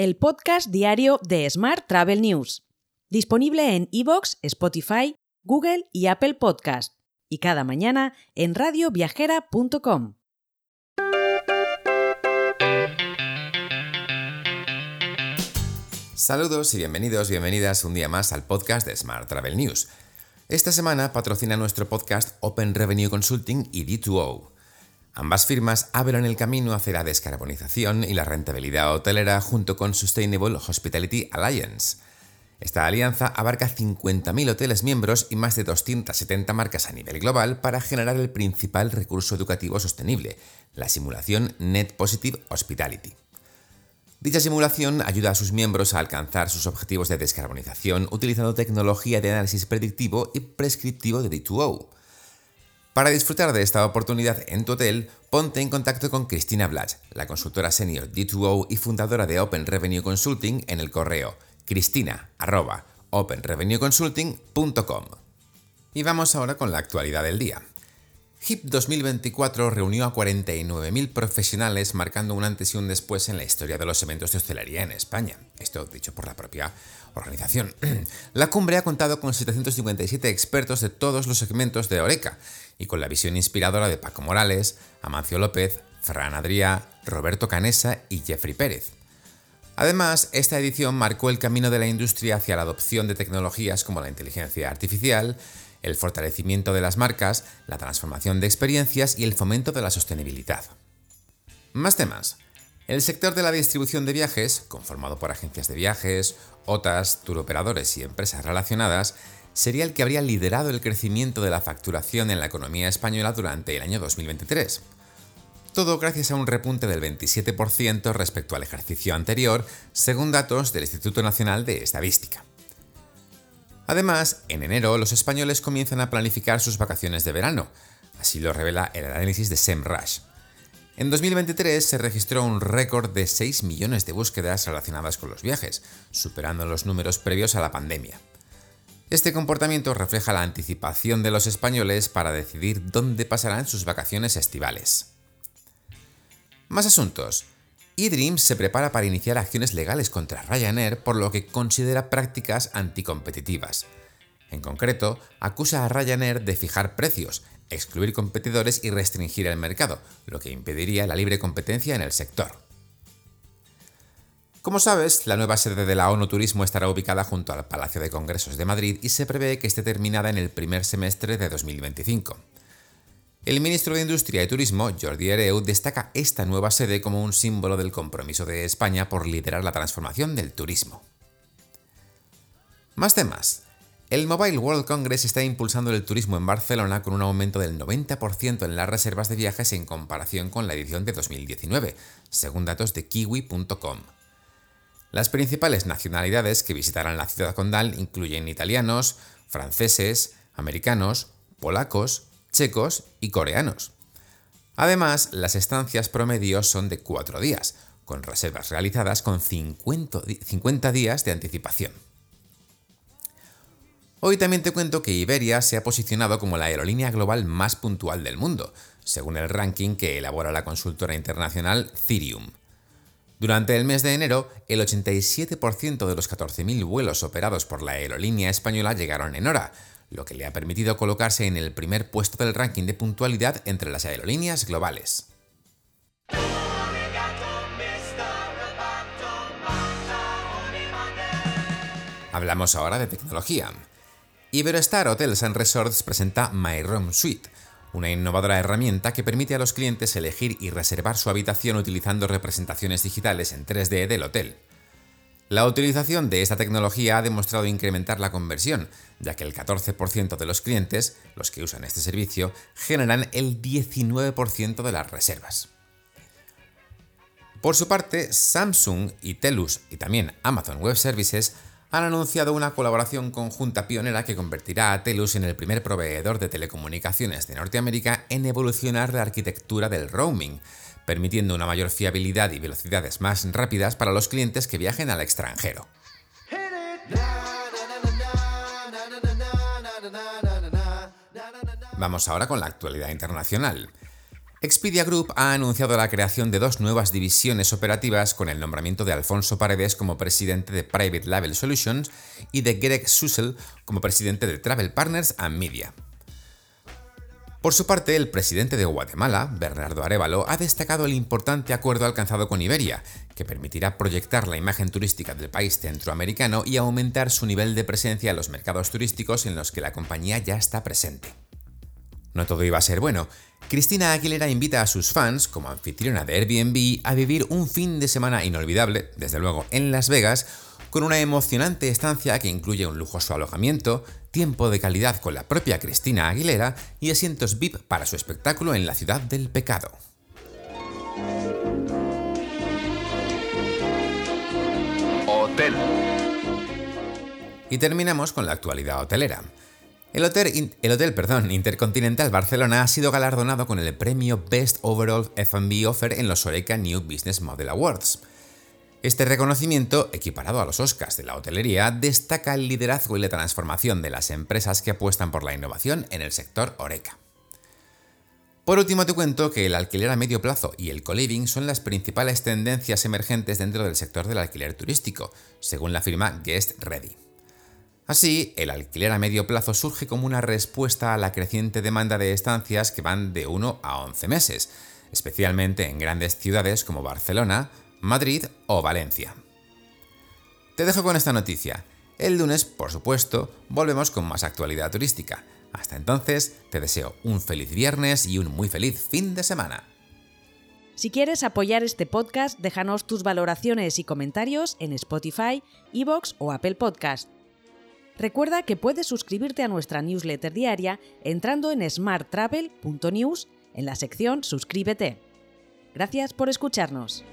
el podcast diario de Smart Travel News, disponible en iVoox, Spotify, Google y Apple Podcast, y cada mañana en radioviajera.com. Saludos y bienvenidos, bienvenidas un día más al podcast de Smart Travel News. Esta semana patrocina nuestro podcast Open Revenue Consulting y D2O. Ambas firmas abren el camino hacia la descarbonización y la rentabilidad hotelera junto con Sustainable Hospitality Alliance. Esta alianza abarca 50.000 hoteles miembros y más de 270 marcas a nivel global para generar el principal recurso educativo sostenible, la simulación Net Positive Hospitality. Dicha simulación ayuda a sus miembros a alcanzar sus objetivos de descarbonización utilizando tecnología de análisis predictivo y prescriptivo de D2O. Para disfrutar de esta oportunidad en tu hotel, ponte en contacto con Cristina Blach, la consultora senior D2O y fundadora de Open Revenue Consulting en el correo cristina.openrevenueconsulting.com. Y vamos ahora con la actualidad del día. HIP 2024 reunió a 49.000 profesionales marcando un antes y un después en la historia de los eventos de hostelería en España. Esto dicho por la propia organización. La cumbre ha contado con 757 expertos de todos los segmentos de Oreca y con la visión inspiradora de Paco Morales, Amancio López, Fran Adrià, Roberto Canesa y Jeffrey Pérez. Además, esta edición marcó el camino de la industria hacia la adopción de tecnologías como la inteligencia artificial, el fortalecimiento de las marcas, la transformación de experiencias y el fomento de la sostenibilidad. Más temas. El sector de la distribución de viajes, conformado por agencias de viajes, OTAs, turoperadores y empresas relacionadas, sería el que habría liderado el crecimiento de la facturación en la economía española durante el año 2023. Todo gracias a un repunte del 27% respecto al ejercicio anterior, según datos del Instituto Nacional de Estadística. Además, en enero los españoles comienzan a planificar sus vacaciones de verano, así lo revela el análisis de SEMrush. En 2023 se registró un récord de 6 millones de búsquedas relacionadas con los viajes, superando los números previos a la pandemia. Este comportamiento refleja la anticipación de los españoles para decidir dónde pasarán sus vacaciones estivales. Más asuntos eDreams se prepara para iniciar acciones legales contra Ryanair por lo que considera prácticas anticompetitivas. En concreto, acusa a Ryanair de fijar precios, excluir competidores y restringir el mercado, lo que impediría la libre competencia en el sector. Como sabes, la nueva sede de la ONU Turismo estará ubicada junto al Palacio de Congresos de Madrid y se prevé que esté terminada en el primer semestre de 2025. El ministro de Industria y Turismo, Jordi Hereu, destaca esta nueva sede como un símbolo del compromiso de España por liderar la transformación del turismo. Más temas. El Mobile World Congress está impulsando el turismo en Barcelona con un aumento del 90% en las reservas de viajes en comparación con la edición de 2019, según datos de kiwi.com. Las principales nacionalidades que visitarán la ciudad condal incluyen italianos, franceses, americanos, polacos, checos y coreanos. Además, las estancias promedio son de 4 días, con reservas realizadas con 50, 50 días de anticipación. Hoy también te cuento que Iberia se ha posicionado como la aerolínea global más puntual del mundo, según el ranking que elabora la consultora internacional Cirium. Durante el mes de enero, el 87% de los 14.000 vuelos operados por la aerolínea española llegaron en hora, lo que le ha permitido colocarse en el primer puesto del ranking de puntualidad entre las aerolíneas globales. Hablamos ahora de tecnología. Iberostar Hotels and Resorts presenta My Room Suite, una innovadora herramienta que permite a los clientes elegir y reservar su habitación utilizando representaciones digitales en 3D del hotel. La utilización de esta tecnología ha demostrado incrementar la conversión, ya que el 14% de los clientes, los que usan este servicio, generan el 19% de las reservas. Por su parte, Samsung y Telus y también Amazon Web Services han anunciado una colaboración conjunta pionera que convertirá a Telus en el primer proveedor de telecomunicaciones de Norteamérica en evolucionar la arquitectura del roaming, permitiendo una mayor fiabilidad y velocidades más rápidas para los clientes que viajen al extranjero. Vamos ahora con la actualidad internacional. Expedia Group ha anunciado la creación de dos nuevas divisiones operativas con el nombramiento de Alfonso Paredes como presidente de Private Label Solutions y de Greg Sussel como presidente de Travel Partners and Media. Por su parte, el presidente de Guatemala, Bernardo Arevalo, ha destacado el importante acuerdo alcanzado con Iberia, que permitirá proyectar la imagen turística del país centroamericano y aumentar su nivel de presencia en los mercados turísticos en los que la compañía ya está presente. No todo iba a ser bueno. Cristina Aguilera invita a sus fans, como anfitriona de Airbnb, a vivir un fin de semana inolvidable, desde luego en Las Vegas, con una emocionante estancia que incluye un lujoso alojamiento, tiempo de calidad con la propia Cristina Aguilera y asientos VIP para su espectáculo en la ciudad del pecado. Hotel. Y terminamos con la actualidad hotelera. El hotel, el hotel perdón, Intercontinental Barcelona ha sido galardonado con el premio Best Overall F&B Offer en los Oreca New Business Model Awards. Este reconocimiento, equiparado a los Oscars de la hotelería, destaca el liderazgo y la transformación de las empresas que apuestan por la innovación en el sector Oreca. Por último, te cuento que el alquiler a medio plazo y el co-living son las principales tendencias emergentes dentro del sector del alquiler turístico, según la firma Guest Ready. Así, el alquiler a medio plazo surge como una respuesta a la creciente demanda de estancias que van de 1 a 11 meses, especialmente en grandes ciudades como Barcelona, Madrid o Valencia. Te dejo con esta noticia. El lunes, por supuesto, volvemos con más actualidad turística. Hasta entonces, te deseo un feliz viernes y un muy feliz fin de semana. Si quieres apoyar este podcast, déjanos tus valoraciones y comentarios en Spotify, Evox o Apple Podcast. Recuerda que puedes suscribirte a nuestra newsletter diaria entrando en smarttravel.news en la sección Suscríbete. Gracias por escucharnos.